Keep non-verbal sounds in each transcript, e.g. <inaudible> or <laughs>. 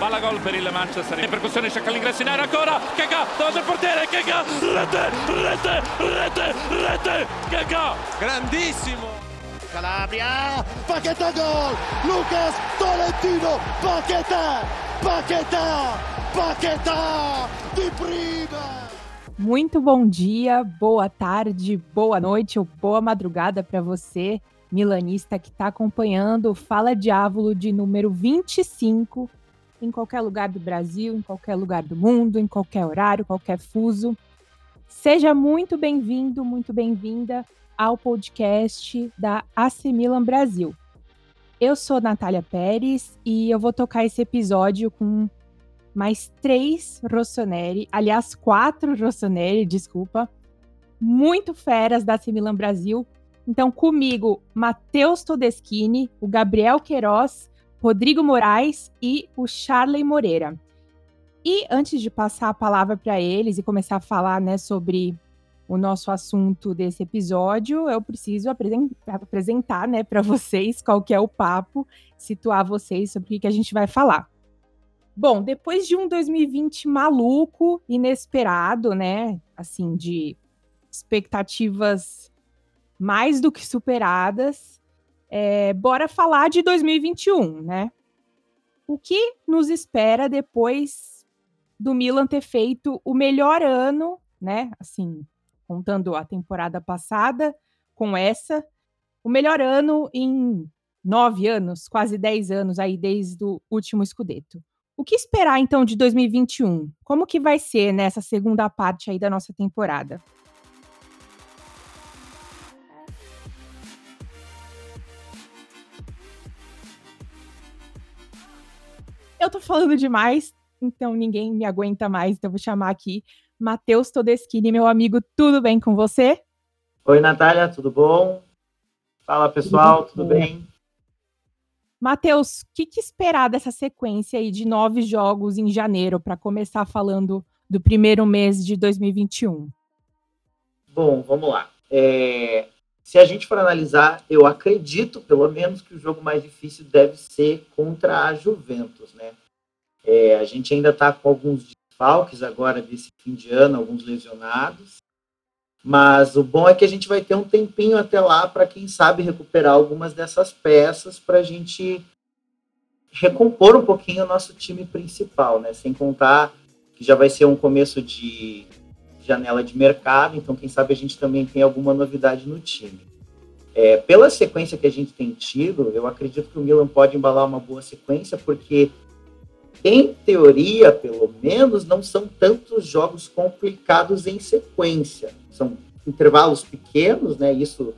Palla gol per il Manchester. In percussione cerca l'ingresso in area ancora. Keka davanti al portiere. Keka rete, rete, rete, rete. Keka grandissimo. Calabria, Paquetá gol, Lucas Tolentino, Paquetá, Paquetá, Paquetá, de prima. Muito bom dia, boa tarde, boa noite ou boa madrugada para você, milanista que está acompanhando o Fala Diávolo de número 25 em qualquer lugar do Brasil, em qualquer lugar do mundo, em qualquer horário, qualquer fuso. Seja muito bem-vindo, muito bem-vinda ao podcast da AC Milan Brasil. Eu sou Natália Pérez e eu vou tocar esse episódio com mais três Rossoneri, aliás, quatro Rossoneri, desculpa, muito feras da AC Milan Brasil. Então, comigo, Matheus Todeschini, o Gabriel Queiroz Rodrigo Moraes e o Charley Moreira. E antes de passar a palavra para eles e começar a falar né, sobre o nosso assunto desse episódio, eu preciso apresentar né, para vocês qual que é o papo, situar vocês sobre o que a gente vai falar. Bom, depois de um 2020 maluco, inesperado, né? Assim, de expectativas mais do que superadas, é, bora falar de 2021, né? O que nos espera depois do Milan ter feito o melhor ano, né? Assim, contando a temporada passada com essa, o melhor ano em nove anos, quase dez anos aí desde o último Scudetto. O que esperar então de 2021? Como que vai ser nessa segunda parte aí da nossa temporada? Eu tô falando demais, então ninguém me aguenta mais, então vou chamar aqui Matheus Todeschini, meu amigo, tudo bem com você? Oi, Natália, tudo bom? Fala, pessoal, tudo, tudo bem? Matheus, o que, que, esperar dessa sequência aí de nove jogos em janeiro para começar falando do primeiro mês de 2021? Bom, vamos lá. É, se a gente for analisar, eu acredito, pelo menos, que o jogo mais difícil deve ser contra a Juventus, né? É, a gente ainda está com alguns desfalques agora desse fim de ano, alguns lesionados, mas o bom é que a gente vai ter um tempinho até lá para, quem sabe, recuperar algumas dessas peças para a gente recompor um pouquinho o nosso time principal, né? Sem contar que já vai ser um começo de janela de mercado, então quem sabe a gente também tem alguma novidade no time. É, pela sequência que a gente tem tido, eu acredito que o Milan pode embalar uma boa sequência, porque em teoria, pelo menos, não são tantos jogos complicados em sequência. São intervalos pequenos, né? Isso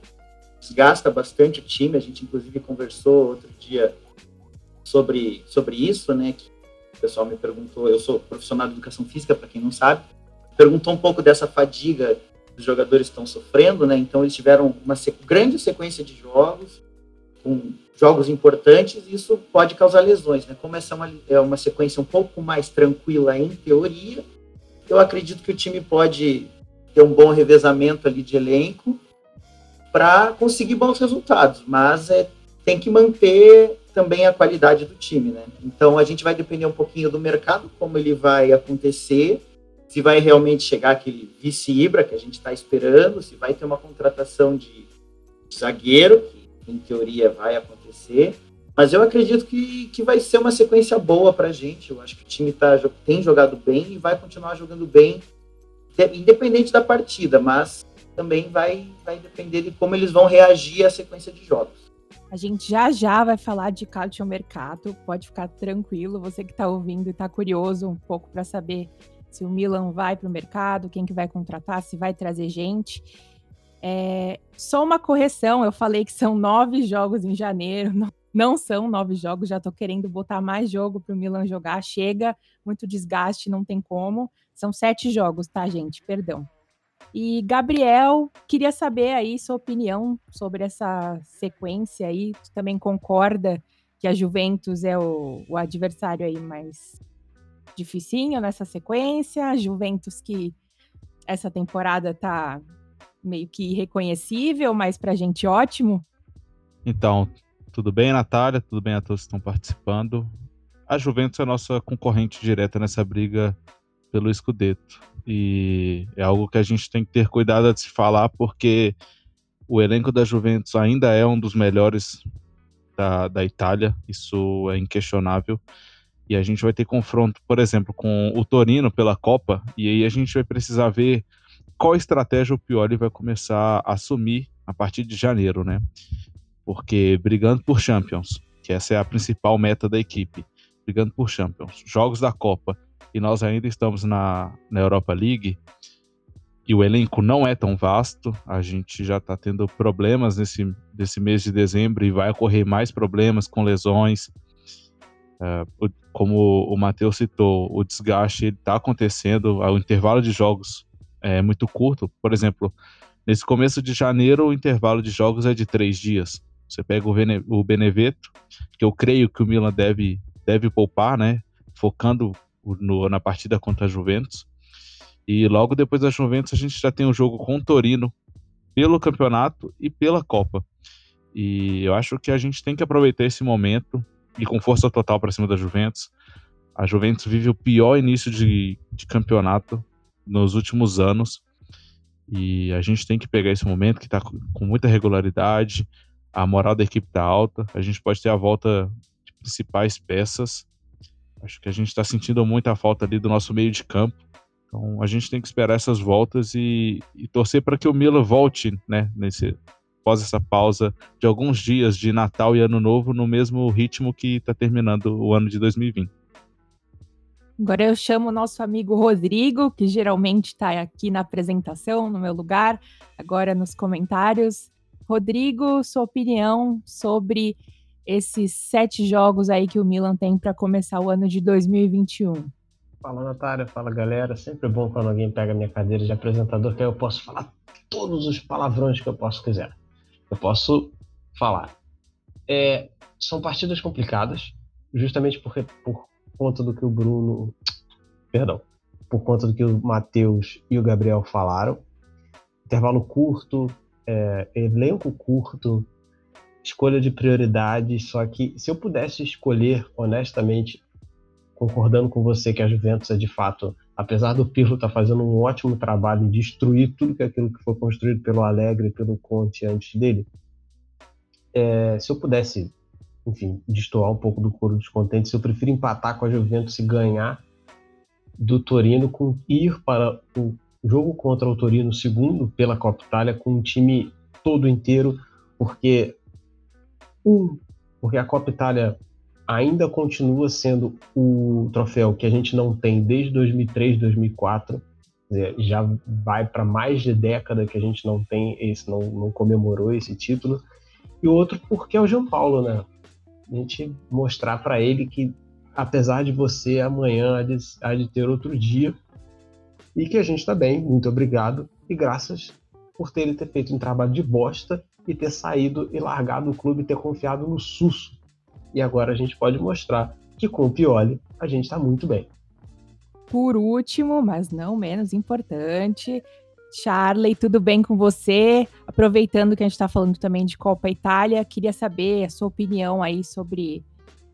desgasta bastante o time. A gente, inclusive, conversou outro dia sobre, sobre isso, né? Que o pessoal me perguntou. Eu sou profissional de educação física, para quem não sabe perguntou um pouco dessa fadiga que os jogadores estão sofrendo, né? Então eles tiveram uma grande sequência de jogos, com jogos importantes, e isso pode causar lesões, né? Como essa é uma, é uma sequência um pouco mais tranquila em teoria, eu acredito que o time pode ter um bom revezamento ali de elenco para conseguir bons resultados, mas é, tem que manter também a qualidade do time, né? Então a gente vai depender um pouquinho do mercado, como ele vai acontecer, se vai realmente chegar aquele vice-Ibra que a gente está esperando, se vai ter uma contratação de zagueiro, que em teoria vai acontecer. Mas eu acredito que, que vai ser uma sequência boa para a gente. Eu acho que o time tá, tem jogado bem e vai continuar jogando bem, independente da partida, mas também vai, vai depender de como eles vão reagir à sequência de jogos. A gente já já vai falar de Calcio Mercato, pode ficar tranquilo, você que está ouvindo e está curioso um pouco para saber se o Milan vai para o mercado, quem que vai contratar, se vai trazer gente. É, só uma correção, eu falei que são nove jogos em janeiro, <laughs> não, não são nove jogos, já estou querendo botar mais jogo para o Milan jogar, chega, muito desgaste, não tem como. São sete jogos, tá, gente? Perdão. E Gabriel, queria saber aí sua opinião sobre essa sequência aí. Tu também concorda que a Juventus é o, o adversário aí mais dificinho nessa sequência. Juventus que essa temporada tá meio que irreconhecível, mas pra gente ótimo. Então, tudo bem, Natália? Tudo bem a todos que estão participando? a Juventus é a nossa concorrente direta nessa briga pelo Scudetto. E é algo que a gente tem que ter cuidado de se falar, porque o elenco da Juventus ainda é um dos melhores da, da Itália, isso é inquestionável. E a gente vai ter confronto, por exemplo, com o Torino pela Copa, e aí a gente vai precisar ver qual estratégia o Pioli vai começar a assumir a partir de janeiro, né? Porque brigando por Champions, que essa é a principal meta da equipe, brigando por Champions, jogos da Copa, e nós ainda estamos na, na Europa League, e o elenco não é tão vasto, a gente já está tendo problemas nesse, nesse mês de dezembro e vai ocorrer mais problemas com lesões. Uh, como o Matheus citou, o desgaste está acontecendo, o intervalo de jogos é muito curto. Por exemplo, nesse começo de janeiro, o intervalo de jogos é de três dias. Você pega o, Bene, o Beneveto, que eu creio que o Milan deve, deve poupar, né? Focando no, na partida contra a Juventus. E logo depois da Juventus, a gente já tem um jogo com o Torino pelo campeonato e pela Copa. E eu acho que a gente tem que aproveitar esse momento e com força total para cima da Juventus. A Juventus vive o pior início de, de campeonato nos últimos anos. E a gente tem que pegar esse momento que está com muita regularidade, a moral da equipe está alta, a gente pode ter a volta de principais peças. Acho que a gente está sentindo muita falta ali do nosso meio de campo. Então a gente tem que esperar essas voltas e, e torcer para que o Mila volte, né, nesse após essa pausa de alguns dias de Natal e Ano Novo no mesmo ritmo que está terminando o ano de 2020. Agora eu chamo o nosso amigo Rodrigo, que geralmente está aqui na apresentação, no meu lugar, agora nos comentários. Rodrigo, sua opinião sobre esses sete jogos aí que o Milan tem para começar o ano de 2021? Fala, Natália, fala, galera. Sempre bom quando alguém pega minha cadeira de apresentador, que aí eu posso falar todos os palavrões que eu posso quiser. Eu posso falar. É, são partidas complicadas, justamente porque por conta do que o Bruno, perdão, por conta do que o Matheus e o Gabriel falaram. Intervalo curto, é, elenco curto, escolha de prioridades. Só que se eu pudesse escolher, honestamente, concordando com você que a Juventus é de fato, apesar do Pirlo estar tá fazendo um ótimo trabalho em destruir tudo que aquilo que foi construído pelo Alegre e pelo Conte antes dele, é, se eu pudesse enfim, destoar um pouco do coro dos contentes. Eu prefiro empatar com a Juventus e ganhar do Torino com ir para o jogo contra o Torino segundo pela Copa Itália com um time todo inteiro, porque um, porque a Copa Itália ainda continua sendo o troféu que a gente não tem desde 2003, 2004. Já vai para mais de década que a gente não tem esse, não, não comemorou esse título. E outro porque é o João Paulo, né? a gente mostrar para ele que, apesar de você, amanhã há de, há de ter outro dia e que a gente está bem. Muito obrigado e graças por ter, ter feito um trabalho de bosta e ter saído e largado o clube e ter confiado no Susso. E agora a gente pode mostrar que com o Pioli a gente está muito bem. Por último, mas não menos importante, Charley, tudo bem com você? Aproveitando que a gente está falando também de Copa Itália, queria saber a sua opinião aí sobre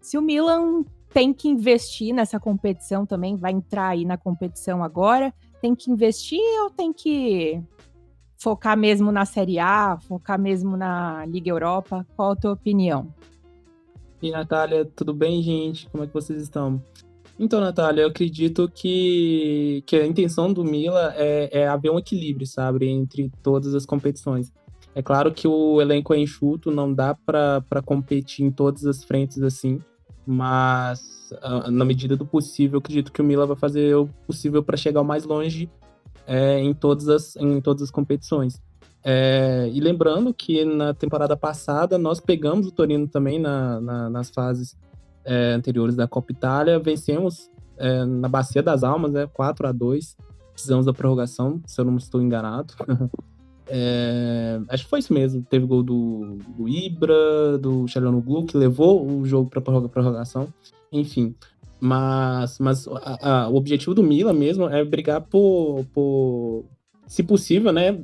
se o Milan tem que investir nessa competição também, vai entrar aí na competição agora, tem que investir ou tem que focar mesmo na Série A, focar mesmo na Liga Europa? Qual a tua opinião? E Natália, tudo bem, gente? Como é que vocês estão? Então, Natália, eu acredito que, que a intenção do Mila é, é haver um equilíbrio, sabe, entre todas as competições. É claro que o elenco é enxuto, não dá para competir em todas as frentes assim, mas ah, na medida do possível, acredito que o Mila vai fazer o possível para chegar o mais longe é, em, todas as, em todas as competições. É, e lembrando que na temporada passada nós pegamos o Torino também na, na, nas fases é, anteriores da Copa Itália, vencemos é, na Bacia das Almas, né, 4 a 2 precisamos da prorrogação, se eu não estou enganado. <laughs> é, acho que foi isso mesmo, teve gol do, do Ibra, do Glu, que levou o jogo para prorrogação, enfim. Mas, mas a, a, o objetivo do Milan mesmo é brigar por, por se possível, né,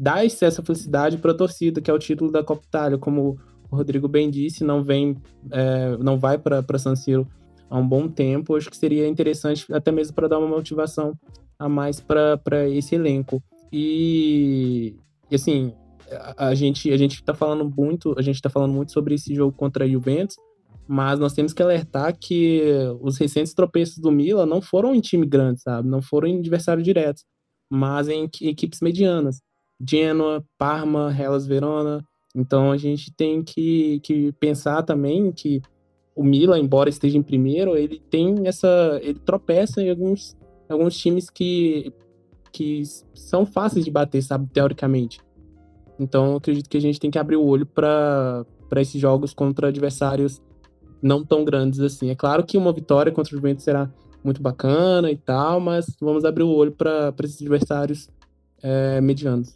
dar essa felicidade para a torcida, que é o título da Copa Itália, como o Rodrigo bem disse, não vem, é, não vai para San Siro há um bom tempo. Acho que seria interessante até mesmo para dar uma motivação a mais para esse elenco. E, e assim, a, a, gente a gente está falando muito, a gente está falando muito sobre esse jogo contra a Juventus, mas nós temos que alertar que os recentes tropeços do Milan não foram em time grande, sabe? Não foram em adversário direto, mas em equipes medianas. Genoa, Parma, Hellas Verona. Então a gente tem que, que pensar também que o Milan, embora esteja em primeiro, ele tem essa. ele tropeça em alguns, alguns times que, que são fáceis de bater, sabe, teoricamente. Então, acredito que a gente tem que abrir o olho para esses jogos contra adversários não tão grandes assim. É claro que uma vitória contra o Juventus será muito bacana e tal, mas vamos abrir o olho para esses adversários é, medianos.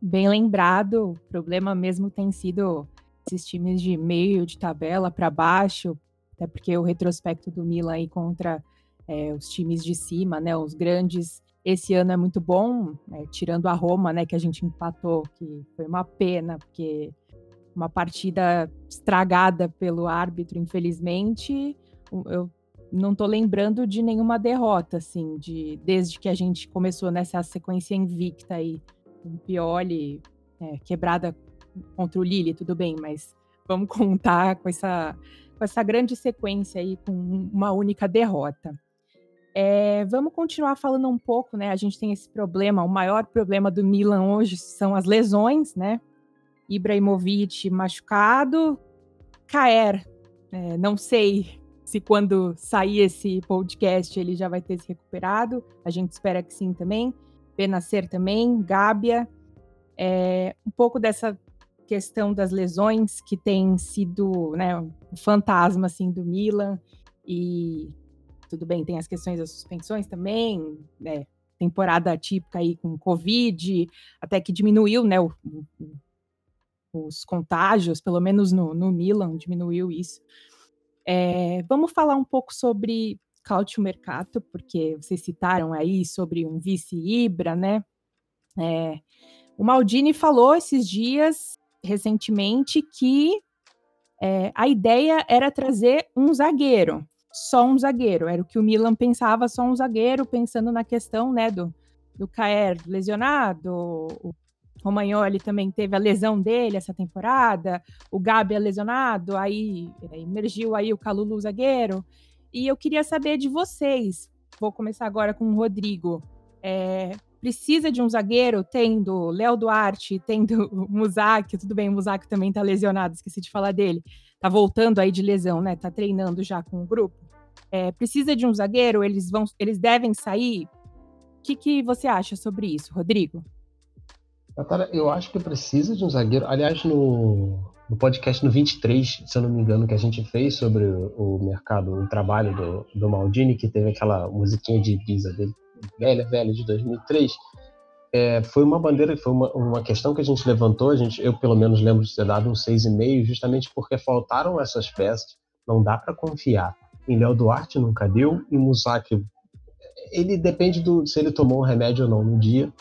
Bem lembrado, o problema mesmo tem sido esses times de meio de tabela para baixo, até porque o retrospecto do Milan aí contra é, os times de cima, né, os grandes esse ano é muito bom, né, tirando a Roma, né, que a gente empatou, que foi uma pena, porque uma partida estragada pelo árbitro, infelizmente. Eu não estou lembrando de nenhuma derrota, assim, de, desde que a gente começou nessa sequência invicta aí, com Pioli, é, quebrada contra o Lille, tudo bem, mas vamos <laughs> contar com essa, com essa grande sequência aí, com uma única derrota. É, vamos continuar falando um pouco, né? A gente tem esse problema, o maior problema do Milan hoje são as lesões, né? Ibrahimovic machucado, Caer, é, não sei se quando sair esse podcast ele já vai ter se recuperado, a gente espera que sim também. Benacer também, Gábia, é, um pouco dessa questão das lesões que tem sido né, um fantasma assim do Milan e tudo bem, tem as questões das suspensões também, né? Temporada típica aí com Covid, até que diminuiu, né? O, o, os contágios, pelo menos no, no Milan, diminuiu isso. É, vamos falar um pouco sobre Cautio Mercato, porque vocês citaram aí sobre um vice-Ibra, né? É, o Maldini falou esses dias, recentemente, que é, a ideia era trazer um zagueiro só um zagueiro. Era o que o Milan pensava, só um zagueiro, pensando na questão né, do, do Caer lesionado. O Romagnoli também teve a lesão dele essa temporada. O Gabi é lesionado, aí é, emergiu aí o Calulu zagueiro. E eu queria saber de vocês. Vou começar agora com o Rodrigo. É, precisa de um zagueiro, tendo Léo Duarte, tendo o Muzak, tudo bem, o Muzak também tá lesionado, esqueci de falar dele tá voltando aí de lesão, né? Tá treinando já com o grupo. É, precisa de um zagueiro? Eles vão, eles devem sair? O que, que você acha sobre isso, Rodrigo? Natália, eu acho que precisa de um zagueiro. Aliás, no, no podcast no 23, se eu não me engano, que a gente fez sobre o, mercado, o trabalho do, do Maldini, que teve aquela musiquinha de Ibiza dele, velha, velha, de 2003, é, foi uma bandeira, foi uma, uma questão que a gente levantou, a gente, eu pelo menos lembro de ter dado um 6,5, justamente porque faltaram essas peças, não dá para confiar. Em Léo Duarte nunca deu, e Musaki, ele depende do se ele tomou um remédio ou não no dia,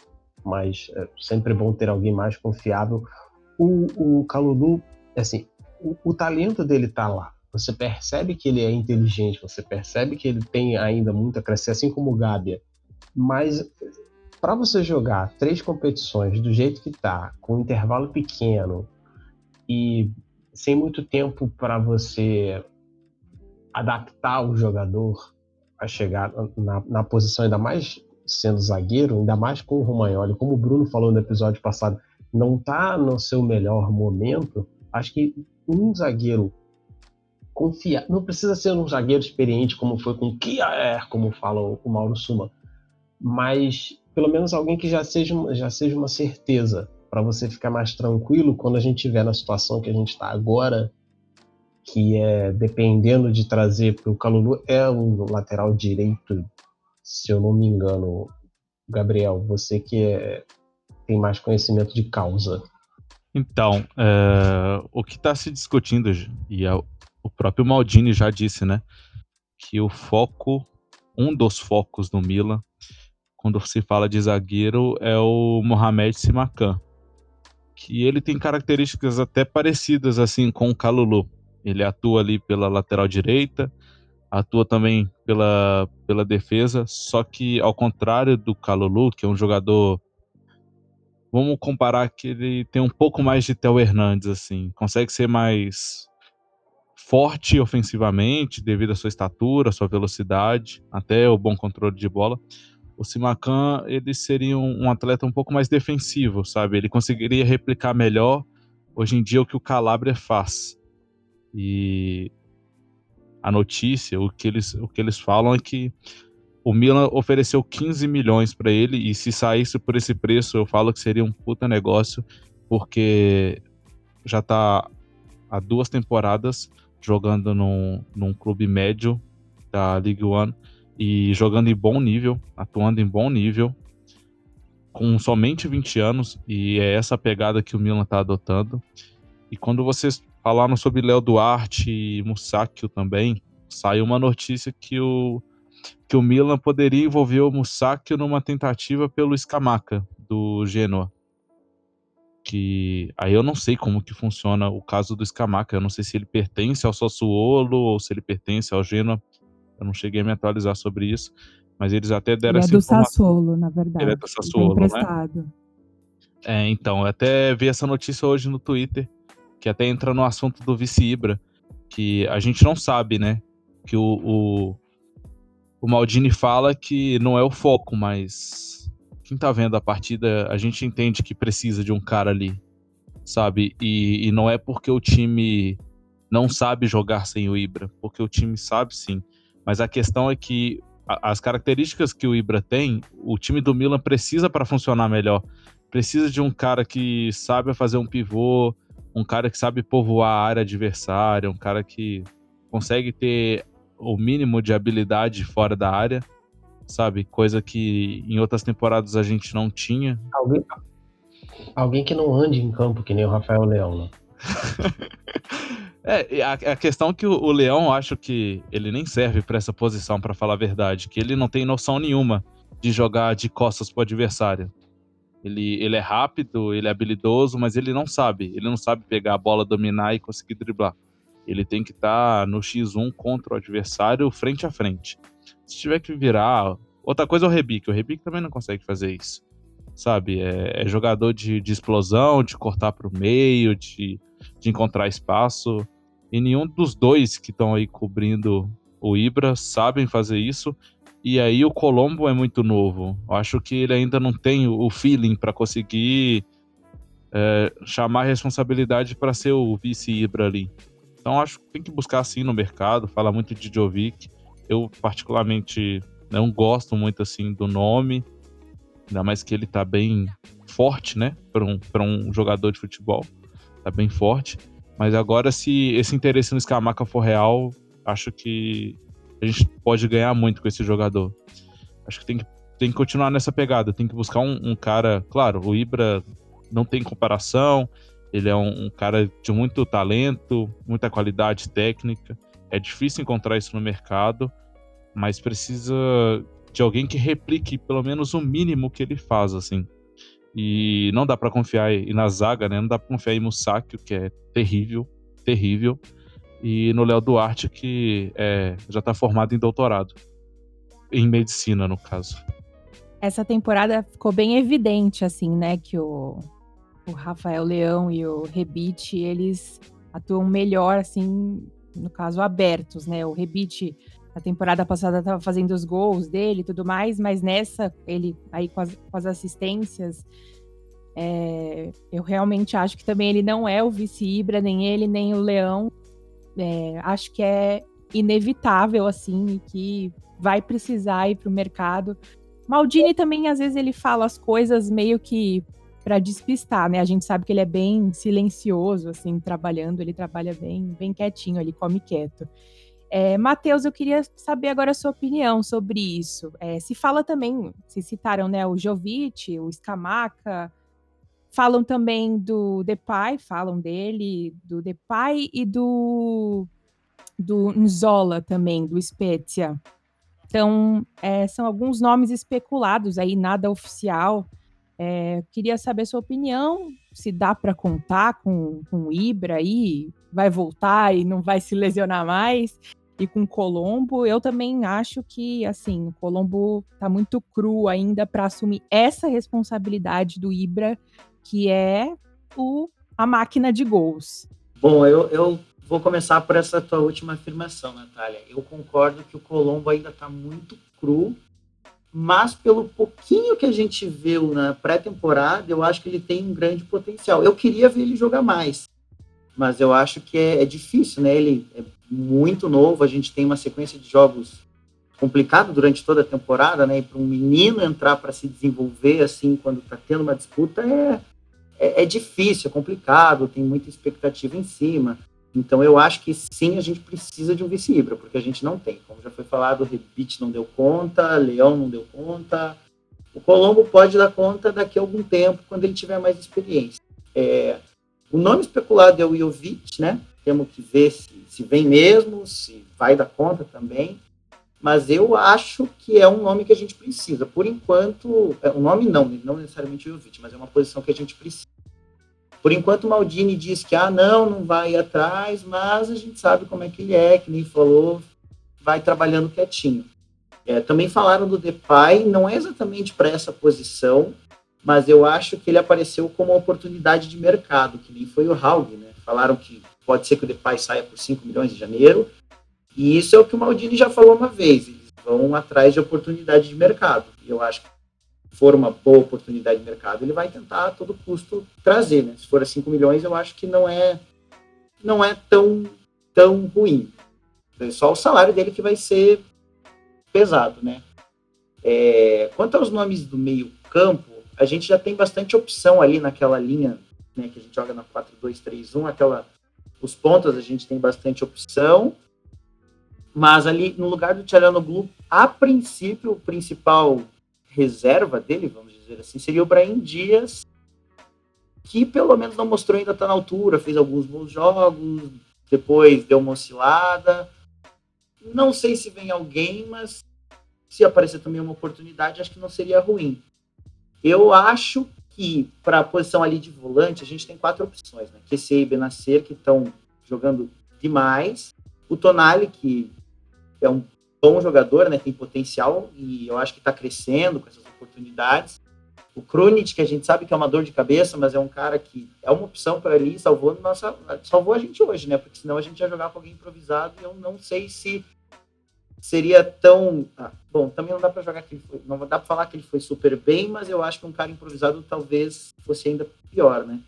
mas é sempre bom ter alguém mais confiável. O, o Calulu, assim, o, o talento dele tá lá, você percebe que ele é inteligente, você percebe que ele tem ainda muito a crescer, assim como o Gábia, mas para você jogar três competições do jeito que tá, com um intervalo pequeno e sem muito tempo para você adaptar o jogador a chegar na, na, posição, ainda mais sendo zagueiro, ainda mais com o Romagnoli, como o Bruno falou no episódio passado, não tá no seu melhor momento, acho que um zagueiro confiar, não precisa ser um zagueiro experiente como foi com o Kiaer, como fala o Mauro Suma, mas pelo menos alguém que já seja, já seja uma certeza, para você ficar mais tranquilo quando a gente estiver na situação que a gente está agora, que é dependendo de trazer, porque o Calulu é um lateral direito, se eu não me engano, Gabriel, você que é, tem mais conhecimento de causa. Então, é, o que está se discutindo, e é, o próprio Maldini já disse, né, que o foco, um dos focos do Milan quando se fala de zagueiro, é o Mohamed Simakan. Que ele tem características até parecidas assim com o Calulu. Ele atua ali pela lateral direita, atua também pela, pela defesa, só que ao contrário do Calulu, que é um jogador vamos comparar que ele tem um pouco mais de Theo Hernandes assim, consegue ser mais forte ofensivamente devido à sua estatura, sua velocidade, até o bom controle de bola. O Simacan, ele seria um, um atleta um pouco mais defensivo, sabe? Ele conseguiria replicar melhor hoje em dia o que o Calabria faz. E a notícia, o que eles, o que eles falam é que o Milan ofereceu 15 milhões para ele e se saísse por esse preço, eu falo que seria um puta negócio, porque já tá há duas temporadas jogando num, num clube médio da League One e jogando em bom nível, atuando em bom nível, com somente 20 anos, e é essa pegada que o Milan está adotando. E quando vocês falaram sobre Léo Duarte e Musacchio também, saiu uma notícia que o, que o Milan poderia envolver o Musacchio numa tentativa pelo Scamacca, do Genoa. Que aí eu não sei como que funciona o caso do Scamacca, eu não sei se ele pertence ao Sassuolo ou se ele pertence ao Genoa. Eu não cheguei a me atualizar sobre isso, mas eles até deram ele essa é do. Sassuolo, na verdade. Ele é do Ele tá Sassuolo, né? É, então, eu até vi essa notícia hoje no Twitter, que até entra no assunto do vice Ibra, que a gente não sabe, né? Que o, o, o Maldini fala que não é o foco, mas quem tá vendo a partida, a gente entende que precisa de um cara ali, sabe? E, e não é porque o time não sabe jogar sem o Ibra, porque o time sabe sim. Mas a questão é que a- as características que o Ibra tem, o time do Milan precisa para funcionar melhor. Precisa de um cara que sabe fazer um pivô, um cara que sabe povoar a área adversária, um cara que consegue ter o mínimo de habilidade fora da área, sabe? Coisa que em outras temporadas a gente não tinha. Alguém, alguém que não ande em campo, que nem o Rafael Leão, né? <laughs> É, a, a questão é que o, o Leão, acho que ele nem serve para essa posição, para falar a verdade, que ele não tem noção nenhuma de jogar de costas pro adversário. Ele, ele é rápido, ele é habilidoso, mas ele não sabe. Ele não sabe pegar a bola, dominar e conseguir driblar. Ele tem que estar no X1 contra o adversário frente a frente. Se tiver que virar. Outra coisa é o Rebic. O Rebic também não consegue fazer isso. Sabe? É, é jogador de, de explosão, de cortar para o meio, de, de encontrar espaço. E nenhum dos dois que estão aí cobrindo o Ibra sabem fazer isso. E aí o Colombo é muito novo. Eu acho que ele ainda não tem o feeling para conseguir é, chamar a responsabilidade para ser o vice Ibra ali. Então acho que tem que buscar assim no mercado. Fala muito de Jovic. Eu particularmente não gosto muito assim do nome, ainda mais que ele tá bem forte, né, para um, um jogador de futebol. Tá bem forte. Mas agora, se esse interesse no Scamaca for real, acho que a gente pode ganhar muito com esse jogador. Acho que tem que, tem que continuar nessa pegada. Tem que buscar um, um cara. Claro, o Ibra não tem comparação. Ele é um, um cara de muito talento, muita qualidade técnica. É difícil encontrar isso no mercado, mas precisa de alguém que replique pelo menos o mínimo que ele faz, assim. E não dá pra confiar e na zaga, né? Não dá pra confiar em Musakio, que é terrível, terrível. E no Léo Duarte, que é, já tá formado em doutorado. Em medicina, no caso. Essa temporada ficou bem evidente, assim, né? Que o, o Rafael Leão e o Rebite, eles atuam melhor, assim, no caso, abertos, né? O Rebite, na temporada passada, estava fazendo os gols dele e tudo mais, mas nessa, ele aí com as, com as assistências, é, eu realmente acho que também ele não é o vice-Ibra, nem ele, nem o Leão. É, acho que é inevitável, assim, que vai precisar ir para o mercado. Maldini também, às vezes, ele fala as coisas meio que para despistar, né? A gente sabe que ele é bem silencioso, assim, trabalhando, ele trabalha bem, bem quietinho, ele come quieto. É, Matheus, eu queria saber agora a sua opinião sobre isso. É, se fala também, se citaram, né, o Jovic, o Scamaca, falam também do Depay, falam dele, do Depay e do, do Nzola também, do Spezia. Então, é, são alguns nomes especulados aí, nada oficial. É, queria saber sua opinião, se dá para contar com, com o Ibra aí, vai voltar e não vai se lesionar mais. e com Colombo. Eu também acho que, assim, o Colombo tá muito cru ainda para assumir essa responsabilidade do Ibra, que é o, a máquina de gols. Bom, eu, eu vou começar por essa tua última afirmação, Natália. Eu concordo que o Colombo ainda está muito cru, mas pelo pouquinho que a gente viu na pré-temporada, eu acho que ele tem um grande potencial. Eu queria ver ele jogar mais, mas eu acho que é, é difícil, né? Ele é muito novo, a gente tem uma sequência de jogos complicado durante toda a temporada, né? E para um menino entrar para se desenvolver assim quando está tendo uma disputa é, é, é, difícil, é complicado, tem muita expectativa em cima. Então eu acho que sim, a gente precisa de um vice-ibra, porque a gente não tem. Como já foi falado, o Rebite não deu conta, Leão não deu conta. O Colombo pode dar conta daqui a algum tempo, quando ele tiver mais experiência. É, o nome especulado é o Jovic, né? Temos que ver se, se vem mesmo, se vai dar conta também. Mas eu acho que é um nome que a gente precisa. Por enquanto, é, o nome não, não necessariamente o Jovic, mas é uma posição que a gente precisa. Por enquanto, o Maldini diz que, ah, não, não vai atrás, mas a gente sabe como é que ele é, que nem falou, vai trabalhando quietinho. É, também falaram do Depay, não é exatamente para essa posição, mas eu acho que ele apareceu como uma oportunidade de mercado, que nem foi o Haug, né? Falaram que pode ser que o Depay saia por 5 milhões de janeiro, e isso é o que o Maldini já falou uma vez, eles vão atrás de oportunidade de mercado. E eu acho que for uma boa oportunidade de mercado, ele vai tentar a todo custo trazer, né? Se for a 5 milhões, eu acho que não é não é tão tão ruim. É só o salário dele que vai ser pesado, né? É, quanto aos nomes do meio campo, a gente já tem bastante opção ali naquela linha, né, que a gente joga na 4-2-3-1, aquela os pontas a gente tem bastante opção, mas ali no lugar do Tcharanoglu, a princípio, o principal reserva dele, vamos dizer assim, seria o Brahim Dias, que pelo menos não mostrou ainda estar tá na altura, fez alguns bons jogos, depois deu uma oscilada. Não sei se vem alguém, mas se aparecer também uma oportunidade, acho que não seria ruim. Eu acho que para a posição ali de volante, a gente tem quatro opções, né? QC e Benacer, que estão jogando demais. O Tonali, que é um bom jogador, né? Tem potencial e eu acho que está crescendo com essas oportunidades. O Krunic, que a gente sabe que é uma dor de cabeça, mas é um cara que é uma opção para ali, salvou nossa, salvou a gente hoje, né? Porque senão a gente ia jogar com alguém improvisado e eu não sei se seria tão ah, bom. Também não dá para jogar que ele foi, não dá para falar que ele foi super bem, mas eu acho que um cara improvisado talvez fosse ainda pior, né?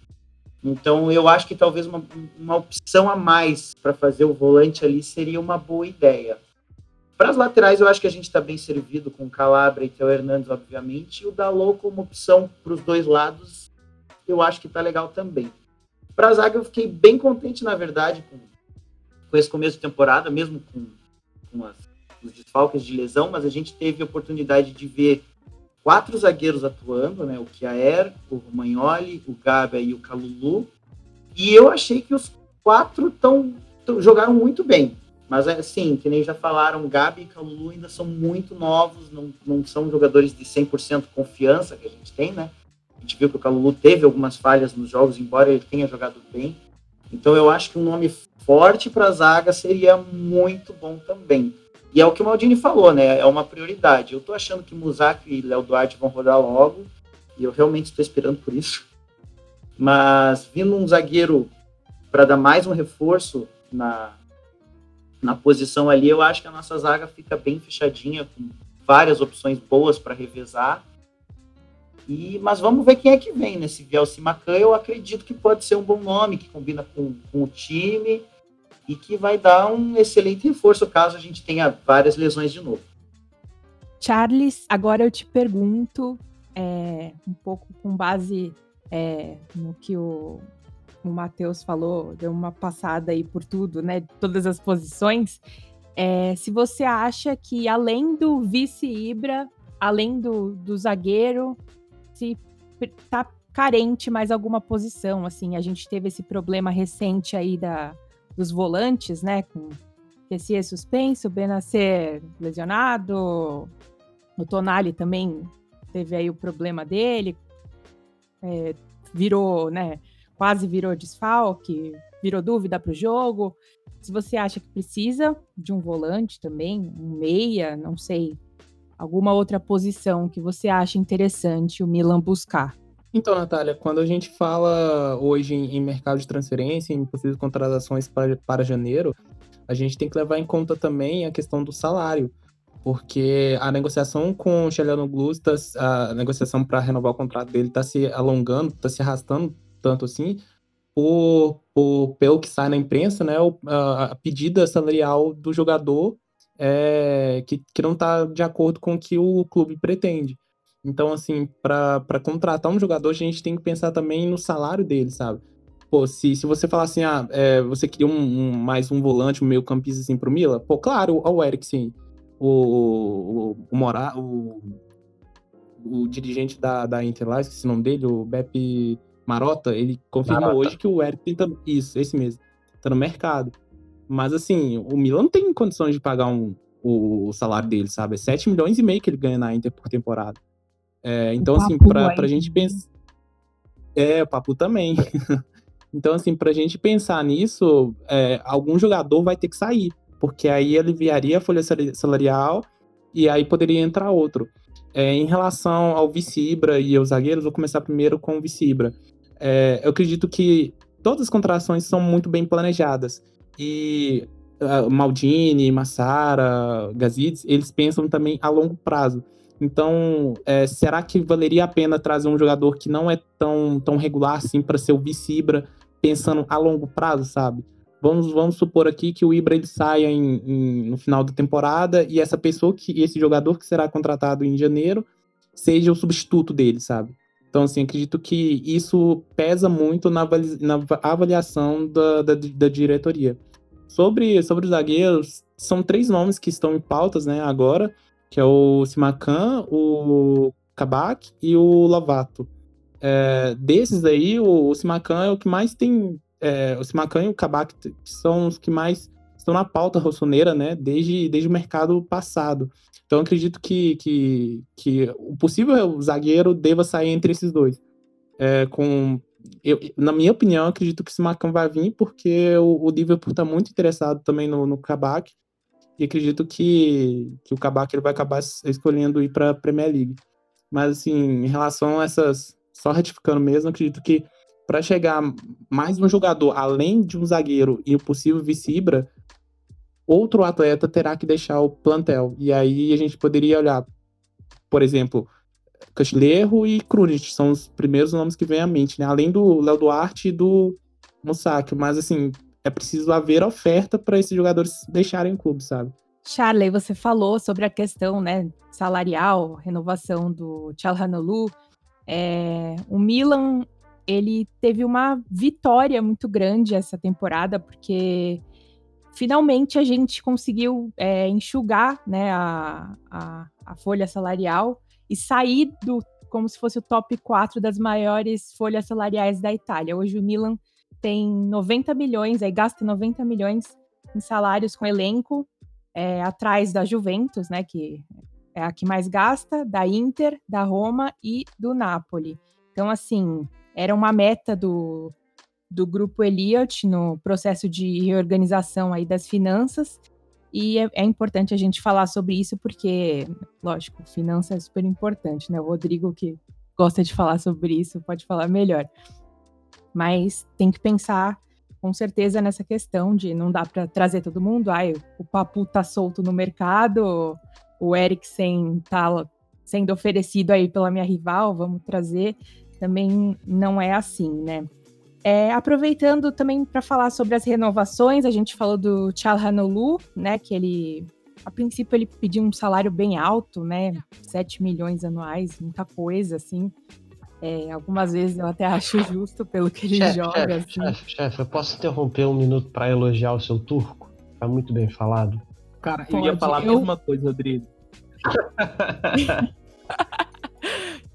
Então eu acho que talvez uma, uma opção a mais para fazer o volante ali seria uma boa ideia. Para as laterais, eu acho que a gente está bem servido com Calabria e Theo Hernandes, obviamente, e o Dalot como opção para os dois lados, eu acho que está legal também. Para a zaga, eu fiquei bem contente, na verdade, com, com esse começo de temporada, mesmo com, com as, os desfalques de lesão, mas a gente teve a oportunidade de ver quatro zagueiros atuando, né? O Kiaer, o Romagnoli, o Gabia e o Calulu. E eu achei que os quatro tão, tão, jogaram muito bem. Mas, assim, que nem já falaram, Gabi e Calulu ainda são muito novos, não, não são jogadores de 100% confiança que a gente tem, né? A gente viu que o Calulu teve algumas falhas nos jogos, embora ele tenha jogado bem. Então, eu acho que um nome forte para a zaga seria muito bom também. E é o que o Maldini falou, né? É uma prioridade. Eu tô achando que Musak e Léo Duarte vão rodar logo, e eu realmente estou esperando por isso. Mas vindo um zagueiro para dar mais um reforço na, na posição ali, eu acho que a nossa zaga fica bem fechadinha, com várias opções boas para revezar. E, mas vamos ver quem é que vem, né? Se vier o Simacan, eu acredito que pode ser um bom nome, que combina com, com o time e que vai dar um excelente reforço caso a gente tenha várias lesões de novo. Charles, agora eu te pergunto, é, um pouco com base é, no que o o Matheus falou, deu uma passada aí por tudo, né? Todas as posições. É, se você acha que além do vice-Ibra, além do, do zagueiro, se tá carente mais alguma posição, assim, a gente teve esse problema recente aí da, dos volantes, né, com Kessie suspenso, Benacer lesionado, o Tonali também teve aí o problema dele, é, virou, né, quase virou desfalque, virou dúvida para o jogo. Se você acha que precisa de um volante também, um meia, não sei, alguma outra posição que você acha interessante o Milan buscar. Então, Natália, quando a gente fala hoje em, mercado de transferência, em possíveis contratações para, para janeiro, a gente tem que levar em conta também a questão do salário, porque a negociação com o Cheliano Gluz, tá, a negociação para renovar o contrato dele está se alongando, está se arrastando tanto assim, por, por, pelo que sai na imprensa, né, a, a pedida salarial do jogador é, que, que não está de acordo com o que o clube pretende. Então, assim, para contratar um jogador, a gente tem que pensar também no salário dele, sabe? Pô, se, se você falar assim, ah, é, você queria um, um, mais um volante, um meio campista assim pro Mila, pô, claro, o Eriksen, o, o, o, Mora, o, o dirigente da, da Inter lá, esqueci o nome dele, o Beppe Marota, ele confirmou Marota. hoje que o Eriksen tá, isso, esse mesmo, tá no mercado. Mas assim, o Milan não tem condições de pagar um, o, o salário dele, sabe? É 7 milhões e meio que ele ganha na Inter por temporada. É, então, assim, pra, pra gente pensar. É, o Papu também. <laughs> então, assim, pra gente pensar nisso, é, algum jogador vai ter que sair, porque aí aliviaria a folha salarial e aí poderia entrar outro. É, em relação ao Vicibra e aos zagueiros, vou começar primeiro com o Vicibra. É, eu acredito que todas as contratações são muito bem planejadas. E uh, Maldini, Massara, Gazidis, eles pensam também a longo prazo. Então, é, será que valeria a pena trazer um jogador que não é tão, tão regular assim para ser o vice-Ibra, pensando a longo prazo, sabe? Vamos, vamos supor aqui que o Ibra ele saia em, em, no final da temporada e essa pessoa, que esse jogador que será contratado em janeiro, seja o substituto dele, sabe? Então, assim, acredito que isso pesa muito na, avaliação da, da, da diretoria. Sobre, sobre os zagueiros, são três nomes que estão em pautas, né, agora que é o Simacan, o Kabak e o Lavato. É, desses aí, o, o Simacan é o que mais tem. É, o Simacan e o Kabak são os que mais estão na pauta rossoneira, né? Desde, desde o mercado passado. Então, acredito que, que, que o possível zagueiro deva sair entre esses dois. É, com, eu, na minha opinião, acredito que o Simacan vai vir porque o, o Liverpool está muito interessado também no, no Kabak e acredito que, que o Kabak ele vai acabar escolhendo ir para a Premier League. Mas, assim, em relação a essas. Só retificando mesmo, acredito que para chegar mais um jogador, além de um zagueiro e o possível vice-ibra, outro atleta terá que deixar o plantel. E aí a gente poderia olhar, por exemplo, Castilheiro e Krunic, são os primeiros nomes que vêm à mente, né? Além do Léo Duarte e do Musaki. Mas, assim, é preciso haver oferta para esses jogadores deixarem o clube, sabe? Charley, você falou sobre a questão né, salarial, renovação do Tchalhanoglu. É, o Milan ele teve uma vitória muito grande essa temporada, porque finalmente a gente conseguiu é, enxugar né, a, a, a, folha salarial e sair do como se fosse o top 4 das maiores folhas salariais da Itália. Hoje o Milan tem 90 milhões, aí gasta 90 milhões em salários com elenco, é, atrás da Juventus, né, que é a que mais gasta, da Inter, da Roma e do Napoli. Então, assim, era uma meta do, do grupo Elliott no processo de reorganização aí das finanças, e é, é, importante a gente falar sobre isso porque, lógico, finança é super importante, né? O Rodrigo que gosta de falar sobre isso pode falar melhor. Mas tem que pensar com certeza nessa questão de não dá para trazer todo mundo. Ai, o Papu tá solto no mercado, o Eriksen tá sendo oferecido aí pela minha rival, vamos trazer. Também não é assim, né? É, aproveitando também para falar sobre as renovações, a gente falou do Chalhanoglu, né, que ele a princípio ele pediu um salário bem alto, né, 7 milhões anuais, muita coisa assim. É, algumas vezes eu até acho justo pelo que ele chef, joga. Chefe, assim. chefe, eu posso interromper um minuto para elogiar o seu turco? Tá muito bem falado. Cara, Pode, eu ia falar eu... a mesma coisa, Rodrigo. <laughs>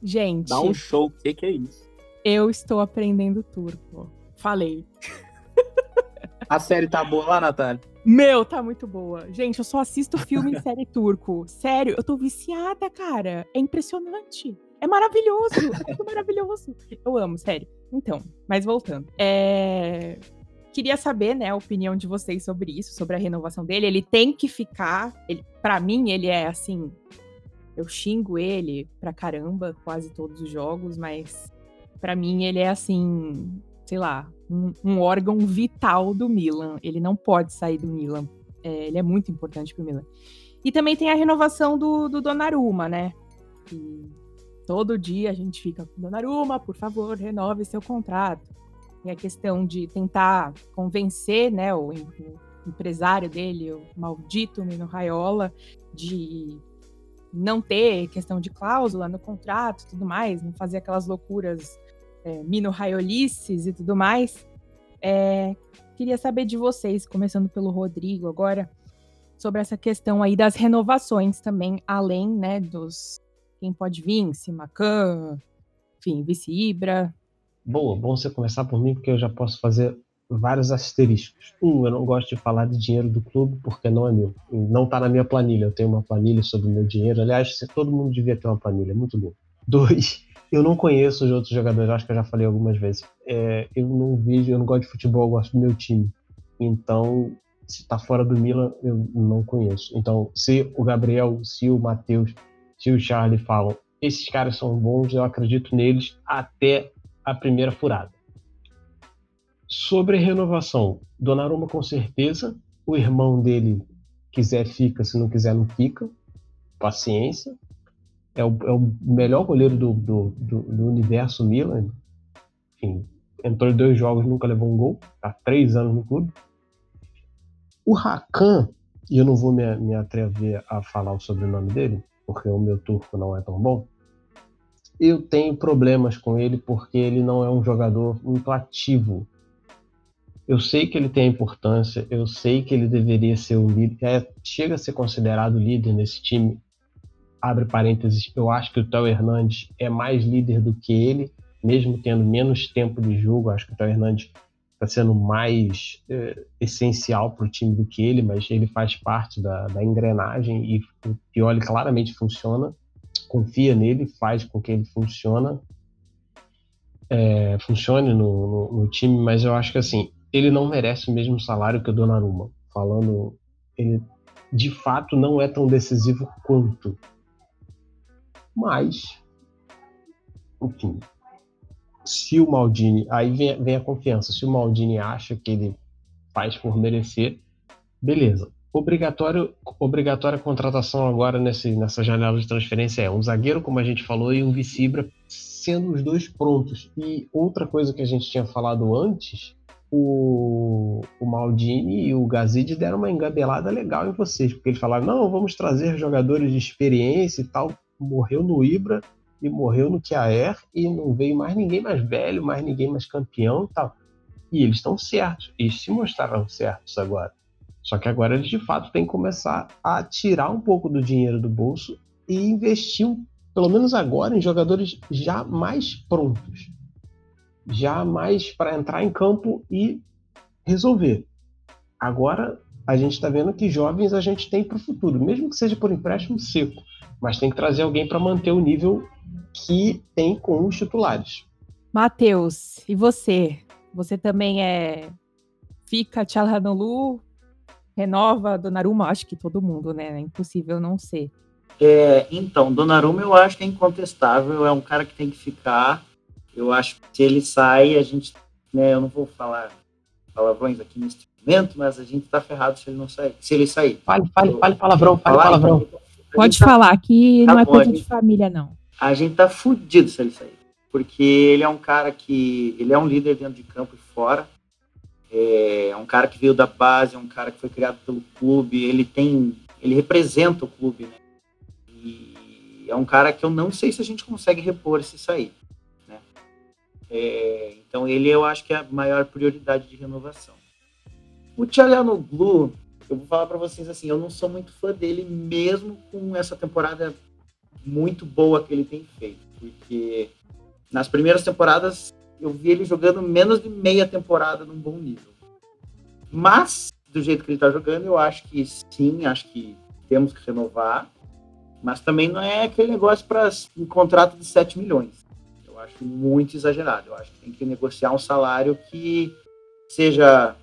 Gente. Dá um show, o que, que é isso? Eu estou aprendendo turco. Falei. <laughs> A série tá boa lá, Natália? Meu, tá muito boa. Gente, eu só assisto filme em <laughs> série turco. Sério, eu tô viciada, cara. É impressionante. É maravilhoso, é tudo <laughs> maravilhoso. Eu amo, sério. Então, mas voltando. É... queria saber, né, a opinião de vocês sobre isso, sobre a renovação dele. Ele tem que ficar. Ele, para mim, ele é assim. Eu xingo ele pra caramba, quase todos os jogos, mas para mim ele é assim, sei lá, um, um, órgão vital do Milan. Ele não pode sair do Milan. É, ele é muito importante pro Milan. E também tem a renovação do, do Donnarumma, né? Que todo dia a gente fica, Donnarumma, por favor, renove seu contrato. Tem a questão de tentar convencer, né, o, o empresário dele, o maldito Mino Raiola, de não ter questão de cláusula no contrato tudo mais, não fazer aquelas loucuras é, Mino Raiolices e tudo mais. É, queria saber de vocês, começando pelo Rodrigo agora, sobre essa questão aí das renovações também, além, né, dos quem pode vir, Simacan, enfim, Vice-Ibra. Boa, bom você começar por mim, porque eu já posso fazer vários asteriscos. Um, eu não gosto de falar de dinheiro do clube porque não é meu. Não está na minha planilha. Eu tenho uma planilha sobre o meu dinheiro. Aliás, todo mundo devia ter uma planilha, é muito bom. Dois, eu não conheço os outros jogadores, acho que eu já falei algumas vezes. É, eu não vejo, eu não gosto de futebol, eu gosto do meu time. Então, se está fora do Milan, eu não conheço. Então, se o Gabriel, se o Matheus, se o Charlie falam, esses caras são bons, eu acredito neles até a primeira furada. Sobre renovação, Donnarumma com certeza, o irmão dele quiser fica, se não quiser não fica, paciência é o, é o melhor goleiro do, do, do, do, universo Milan. Enfim, entrou em dois jogos, nunca levou um gol. Há três anos no clube. O Hakan, e eu não vou me, me atrever a falar o sobrenome dele, porque o meu turco não é tão bom. Eu tenho problemas com ele porque ele não é um jogador muito ativo. Eu sei que ele tem importância, eu sei que ele deveria ser o líder, é, chega a ser considerado líder nesse time, abre parênteses, eu acho que o Théo Hernandes é mais líder do que ele, mesmo tendo menos tempo de jogo, acho que o Théo Hernandes está sendo mais é, essencial para o time do que ele, mas ele faz parte da, da engrenagem e o Pioli claramente funciona, confia nele, faz com que ele funciona, é, funcione no, no, no, time, mas eu acho que assim, ele não merece o mesmo salário que o Donnarumma, falando, ele de fato não é tão decisivo quanto mas, enfim, se o Maldini. Aí vem, vem a confiança. Se o Maldini acha que ele faz por merecer, beleza. Obrigatório, obrigatória contratação agora nesse, nessa janela de transferência é um zagueiro, como a gente falou, e um Vicibra, sendo os dois prontos. E outra coisa que a gente tinha falado antes, o, o Maldini e o Gazide deram uma engabelada legal em vocês, porque eles falaram: não, vamos trazer jogadores de experiência e tal morreu no Ibra e morreu no Kiaer e não veio mais ninguém mais velho, mais ninguém mais campeão e tal. E eles estão certos, eles se mostraram certos agora. Só que agora eles de fato têm que começar a tirar um pouco do dinheiro do bolso e investir, pelo menos agora, em jogadores já mais prontos. Já mais para entrar em campo e resolver. Agora a gente está vendo que jovens a gente tem para o futuro, mesmo que seja por empréstimo seco mas tem que trazer alguém para manter o nível que tem com os titulares. Matheus, e você? Você também é fica Tchalhanoglu, renova Donnarumma? Acho que todo mundo, né? É impossível não ser. É, então, Donnarumma eu acho que é incontestável, é um cara que tem que ficar. Eu acho que se ele sai, a gente, né, eu não vou falar palavrões aqui nesse momento, mas a gente tá ferrado se ele não sair. Se ele sair. Fale, fale, fale palavrão, fale palavrão. Pode tá, falar, que tá não é coisa de família, não. A gente tá fudido se ele sair. Porque ele é um cara que. Ele é um líder dentro de campo e fora. É, é um cara que veio da base, é um cara que foi criado pelo clube. Ele tem. Ele representa o clube, né? E é um cara que eu não sei se a gente consegue repor se sair. É, então ele eu acho que é a maior prioridade de renovação. O Tchalanoglu, eu vou falar para vocês assim, eu não sou muito fã dele mesmo com essa temporada muito boa que ele tem feito, porque nas primeiras temporadas eu vi ele jogando menos de meia temporada num bom nível. Mas do jeito que ele está jogando, eu acho que sim, acho que temos que renovar, mas também não é aquele negócio para um contrato de 7 milhões. Acho muito exagerado. Eu acho que tem que negociar um salário que seja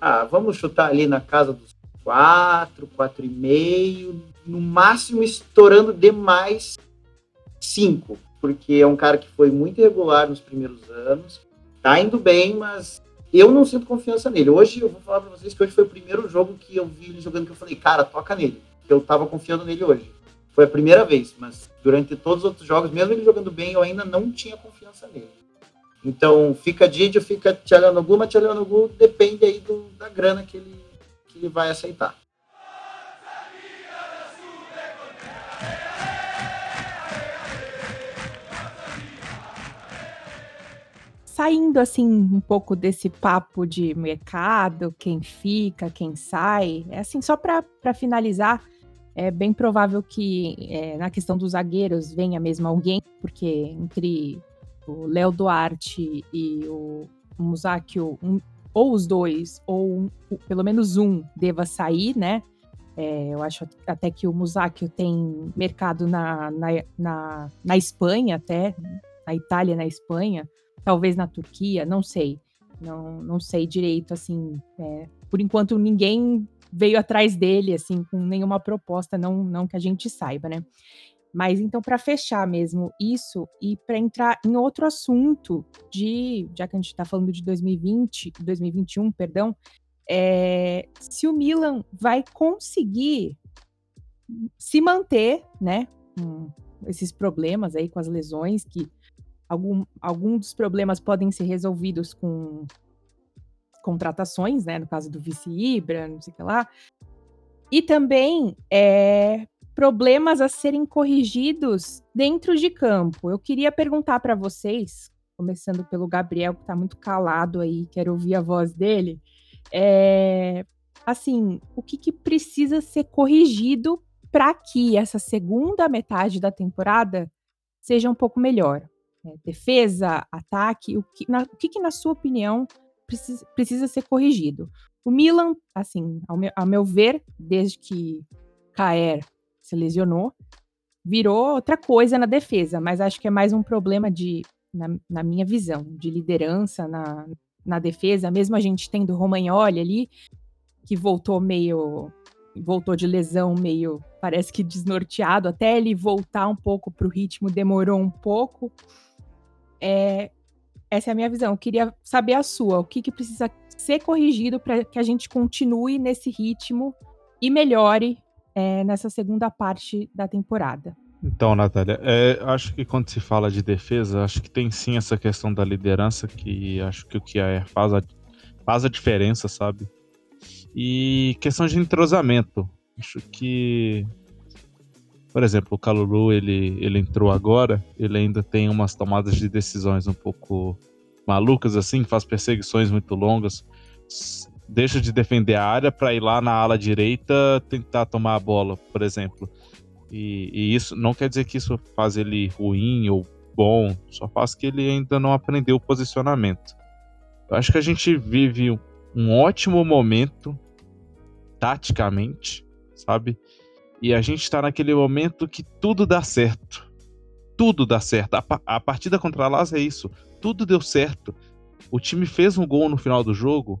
Ah, vamos chutar ali na casa dos 4, 4,5, no máximo estourando demais 5, porque é um cara que foi muito irregular nos primeiros anos, tá indo bem, mas eu não sinto confiança nele. Hoje eu vou falar para vocês que hoje foi o primeiro jogo que eu vi ele jogando que eu falei, cara, toca nele. Eu tava confiando nele hoje. Foi a primeira vez, mas durante todos os outros jogos, mesmo ele jogando bem, eu ainda não tinha confiança nele. Então, fica Didio, fica Tchalanoglu, mas Tchalanoglu depende aí do, da grana que ele, que ele vai aceitar. Saindo assim um pouco desse papo de mercado, quem fica, quem sai, é assim só para finalizar, é bem provável que é, na questão dos zagueiros venha mesmo alguém, porque entre o Léo Duarte e o Musakio, um, ou os dois, ou um, pelo menos um, deva sair, né? É, eu acho até que o Musakio tem mercado na, na, na, na Espanha, até, na Itália, na Espanha, talvez na Turquia, não sei. Não, não sei direito, assim. É, por enquanto, ninguém veio atrás dele, assim, com nenhuma proposta, não, não que a gente saiba, né? Mas então, para fechar mesmo isso e para entrar em outro assunto de, já que a gente está falando de 2020, 2021, perdão, é, se o Milan vai conseguir se manter, né, com esses problemas aí com as lesões, que algum, algum dos problemas podem ser resolvidos com contratações, né, no caso do vice Ibra, não sei o que lá, e também é, problemas a serem corrigidos dentro de campo. Eu queria perguntar para vocês, começando pelo Gabriel, que está muito calado aí, quero ouvir a voz dele. É, assim, o que, que precisa ser corrigido para que essa segunda metade da temporada seja um pouco melhor? É, defesa, ataque, o que, na, o que, que, na sua opinião, precisa, precisa ser corrigido? O Milan, assim, ao meu, ao meu ver, desde que Caer se lesionou, virou outra coisa na defesa, mas acho que é mais um problema de, na, na minha visão, de liderança na, na defesa, mesmo a gente tendo Romagnoli ali, que voltou meio voltou de lesão meio, parece que desnorteado, até ele voltar um pouco para o ritmo demorou um pouco. É, essa é a minha visão. Eu queria saber a sua. O que, que precisa ser corrigido para que a gente continue nesse ritmo e melhore é, nessa segunda parte da temporada. Então, Natália, é, acho que quando se fala de defesa, acho que tem sim essa questão da liderança, que acho que o que é, faz, a, faz a diferença, sabe? E questão de entrosamento. Acho que, por exemplo, o Calulu, ele, ele entrou agora, ele ainda tem umas tomadas de decisões um pouco malucas, assim, faz perseguições muito longas deixa de defender a área para ir lá na ala direita tentar tomar a bola, por exemplo. E, e, isso não quer dizer que isso faz ele ruim ou bom, só faz que ele ainda não aprendeu o posicionamento. Eu acho que a gente vive um, um ótimo momento taticamente, sabe? E a gente está naquele momento que tudo dá certo. Tudo dá certo. A, a partida contra a Lazio é isso. Tudo deu certo. O time fez um gol no final do jogo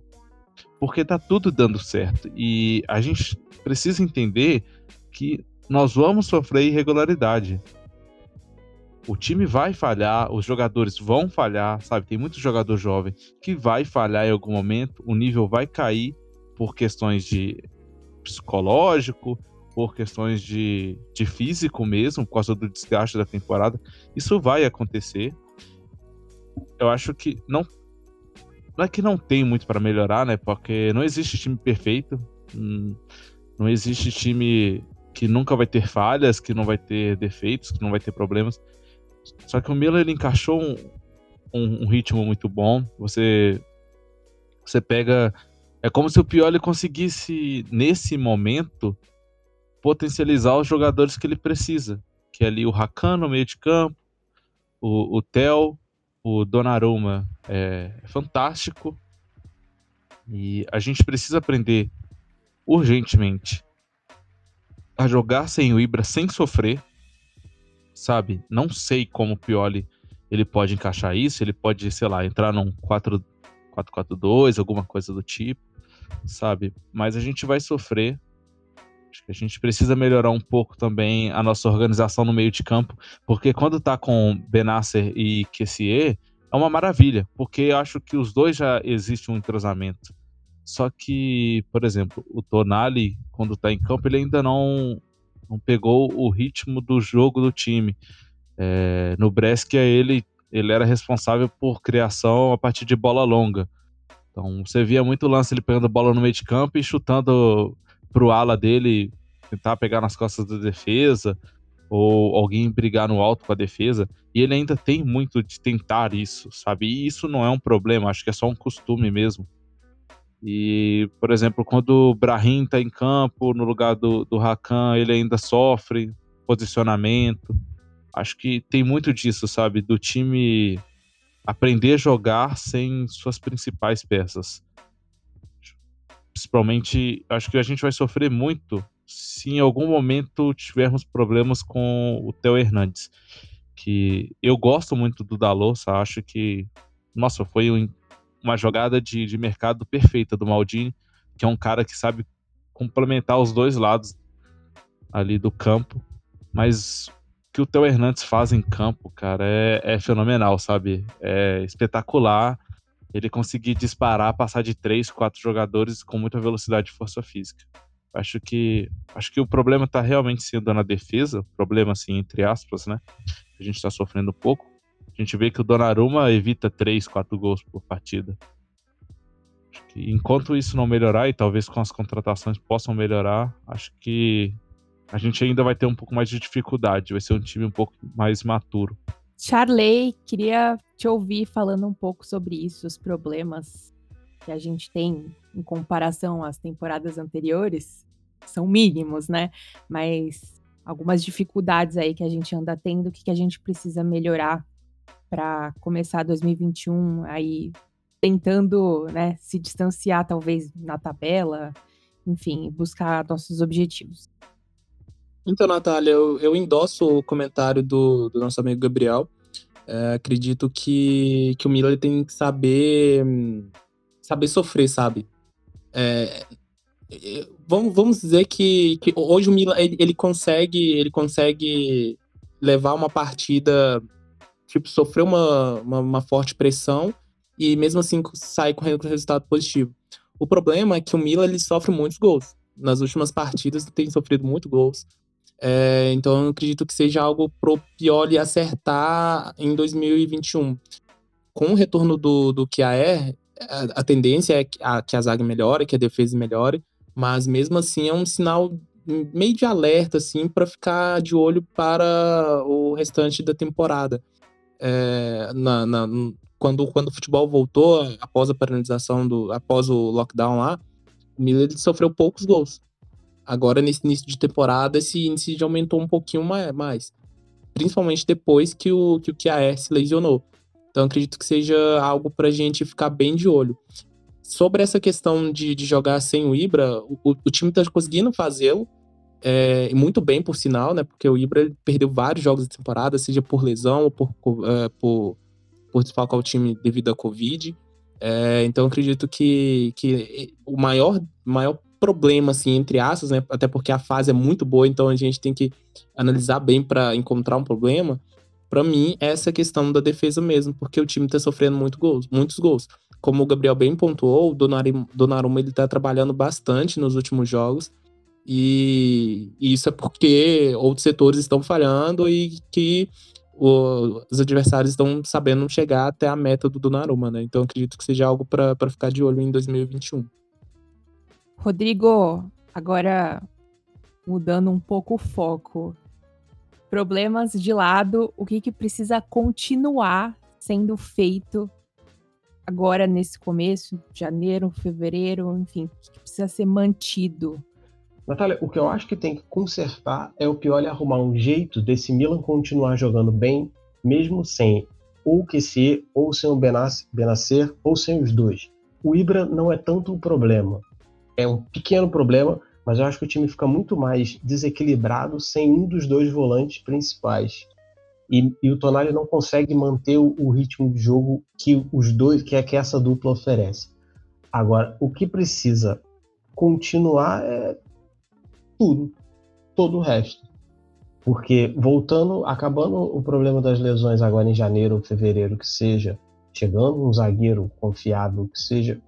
porque tá tudo dando certo. E a gente precisa entender que nós vamos sofrer irregularidade. O time vai falhar, os jogadores vão falhar, sabe? Tem muito jogador jovem que vai falhar em algum momento, o nível vai cair por questões de psicológico, por questões de, de físico mesmo, por causa do desgaste da temporada. Isso vai acontecer. Eu acho que não não é que não tem muito para melhorar, né? Porque não existe time perfeito. Hum, não existe time que nunca vai ter falhas, que não vai ter defeitos, que não vai ter problemas. Só que o Milan ele encaixou um, um, um ritmo muito bom. Você você pega é como se o Pioli conseguisse nesse momento potencializar os jogadores que ele precisa, que é ali o Rakan no meio de campo, o, o Theo, o Donnarumma é fantástico e a gente precisa aprender urgentemente a jogar sem o Ibra sem sofrer, sabe? Não sei como o Pioli ele pode encaixar isso, ele pode, sei lá, entrar num 4-4-2, alguma coisa do tipo. sabe? Mas a gente vai sofrer. Acho que a gente precisa melhorar um pouco também a nossa organização no meio de campo, porque quando tá com Benasser e Kessier, é uma maravilha, porque eu acho que os dois já existe um entrosamento. Só que, por exemplo, o Tonali, quando tá em campo, ele ainda não, não pegou o ritmo do jogo do time. É, no Brescia, ele, ele era responsável por criação a partir de bola longa. Então, você via muito lance ele pegando bola no meio de campo e chutando pro ala dele, tentar pegar nas costas da defesa, ou alguém brigar no alto com a defesa. E ele ainda tem muito de tentar isso, sabe? E isso não é um problema, acho que é só um costume mesmo. E, por exemplo, quando o Brahim tá em campo, no lugar do, do Hakan, ele ainda sofre posicionamento. Acho que tem muito disso, sabe? Do time aprender a jogar sem suas principais peças. Principalmente, acho que a gente vai sofrer muito se em algum momento tivermos problemas com o Theo Hernandes. Que eu gosto muito do Dalot, acho que, nossa, foi um uma jogada de, de mercado perfeita do Maldini, que é um cara que sabe complementar os dois lados ali do campo. Mas o que o Theo Hernandes faz em campo, cara, é, é fenomenal, sabe? É espetacular ele conseguir disparar, passar de três, quatro jogadores com muita velocidade e força física. Acho que acho que o problema está realmente sendo na defesa, problema assim entre aspas, né? A gente está sofrendo um pouco. A gente vê que o Donnarumma evita 3, 4 gols por partida. Acho que enquanto isso não melhorar, e talvez com as contratações possam melhorar, acho que a gente ainda vai ter um pouco mais de dificuldade. Vai ser um time um pouco mais maturo. Charley, queria te ouvir falando um pouco sobre isso, os problemas que a gente tem em comparação às temporadas anteriores são mínimos, né? Mas algumas dificuldades aí que a gente anda tendo, o que, que a gente precisa melhorar para começar 2021 aí tentando né, se distanciar talvez na tabela, enfim, buscar nossos objetivos. Então, Natália, eu, eu endosso o comentário do, do nosso amigo Gabriel. É, acredito que, que o Milan tem que saber saber sofrer, sabe? É, vamos, vamos dizer que, que hoje o Milan ele, ele consegue ele consegue levar uma partida tipo, sofreu uma, uma, uma forte pressão e mesmo assim sai com resultado positivo. O problema é que o Milan ele sofre muitos gols. Nas últimas partidas tem sofrido muitos gols. É, então eu acredito que seja algo pro Pioli acertar em 2021. Com o retorno do, do Kiaer, a, a tendência é que a, que a zaga melhore, que a defesa melhore, mas mesmo assim é um sinal meio de alerta assim para ficar de olho para o restante da temporada é, na, na, quando, quando o futebol voltou, após a paralisação, do, após o lockdown lá, o Miller sofreu poucos gols. Agora, nesse início de temporada, esse índice já aumentou um pouquinho mais. Principalmente depois que o, que o Kiaer se lesionou. Então, acredito que seja algo para a gente ficar bem de olho. Sobre essa questão de, de jogar sem o Ibra, o, o time está conseguindo fazê-lo é, muito bem, por sinal, né? Porque o Ibra perdeu vários jogos de temporada, seja por lesão ou por, é, por, por desfalcar o time devido à Covid. É, então, acredito que, que o maior, maior problema, assim, entre aspas, né? Até porque a fase é muito boa, então a gente tem que analisar bem para encontrar um problema. Para mim, é essa questão da defesa mesmo, porque o time tá sofrendo muito gols, muitos gols. Como o Gabriel bem pontuou, o Donnarumma, ele tá trabalhando bastante nos últimos jogos. E, isso é porque outros setores estão falhando e que os adversários estão sabendo chegar até a meta do Donnarumma, né? Então acredito que seja algo para ficar de olho em 2021. Rodrigo, agora mudando um pouco o foco. Problemas de lado, o que, que precisa continuar sendo feito agora nesse começo, janeiro, fevereiro, enfim, o que precisa ser mantido Natália, o que eu acho que tem que consertar é o Pioli arrumar um jeito desse Milan continuar jogando bem, mesmo sem ou o QC, ou sem o Benacer, ou sem os dois. O Ibra não é tanto um problema. É um pequeno problema, mas eu acho que o time fica muito mais desequilibrado sem um dos dois volantes principais. E, e o Tonali não consegue manter o, o, ritmo de jogo que os dois, que, é, que essa dupla oferece. Agora, o que precisa continuar é tudo, todo o resto. Porque voltando, acabando o problema das lesões agora em janeiro ou fevereiro, que seja, chegando um zagueiro confiável, que seja,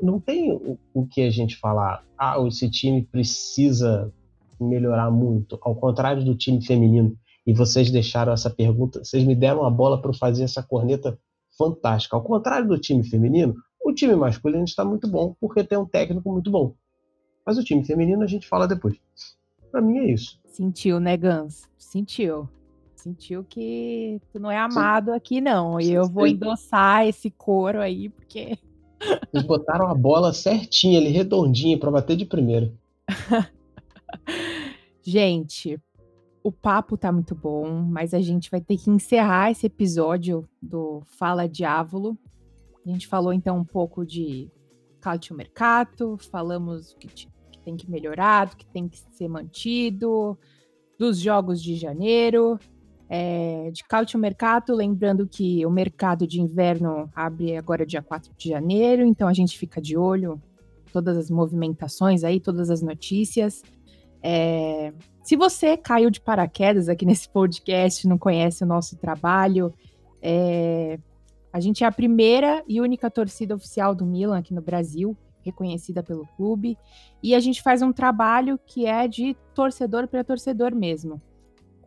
não tem o que a gente falar, ah, esse time precisa melhorar muito, ao contrário do time feminino. E vocês deixaram essa pergunta, vocês me deram a bola para fazer essa corneta fantástica. Ao contrário do time feminino, o time masculino está muito bom porque tem um técnico muito bom. Mas o time feminino a gente fala depois. Para mim é isso. Sentiu, né, Gans? Sentiu. Sentiu que tu não é amado Sim. aqui, não. E eu vou endossar esse couro aí, porque. <laughs> Eles botaram a bola certinha ali, redondinha, para bater de primeira. <laughs> gente, o papo tá muito bom, mas a gente vai ter que encerrar esse episódio do Fala Diávolo. A gente falou então um pouco de Calcio Mercato, falamos que, que tem que melhorar, que tem que ser mantido, dos jogos de janeiro, é, de Calcio Mercato, lembrando que o mercado de inverno abre agora dia 4 de janeiro, então a gente fica de olho todas as movimentações aí, todas as notícias. É, se você caiu de paraquedas aqui <laughs> nesse podcast, não conhece o nosso trabalho, é, a gente é a primeira e única torcida oficial do Milan aqui no Brasil, reconhecida pelo clube, e a gente faz um trabalho que é de torcedor para torcedor mesmo,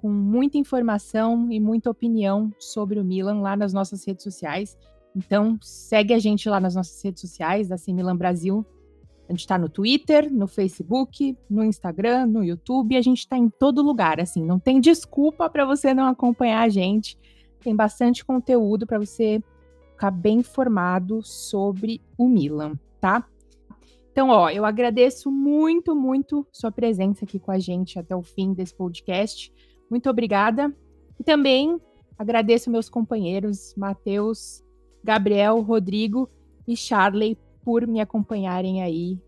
com muita informação e muita opinião sobre o Milan lá nas nossas redes sociais. Então, segue a gente lá nas nossas redes sociais, da Milan Brasil. A gente está no Twitter, no Facebook, no Instagram, no YouTube, a gente está em todo lugar, assim, não tem desculpa para você não acompanhar a gente. Tem bastante conteúdo para você ficar bem informado sobre o Milan, tá? Então, ó, eu agradeço muito, muito sua presença aqui com a gente até o fim desse podcast. Muito obrigada. E também agradeço meus companheiros Matheus, Gabriel, Rodrigo e Charley por me acompanharem aí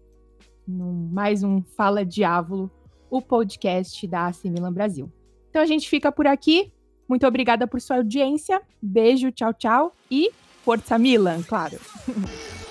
no mais um Fala Diávolo, o podcast da AC Milan Brasil. Então a gente fica por aqui. Muito obrigada por sua audiência. Beijo, tchau, tchau e Força Milan, claro. <laughs>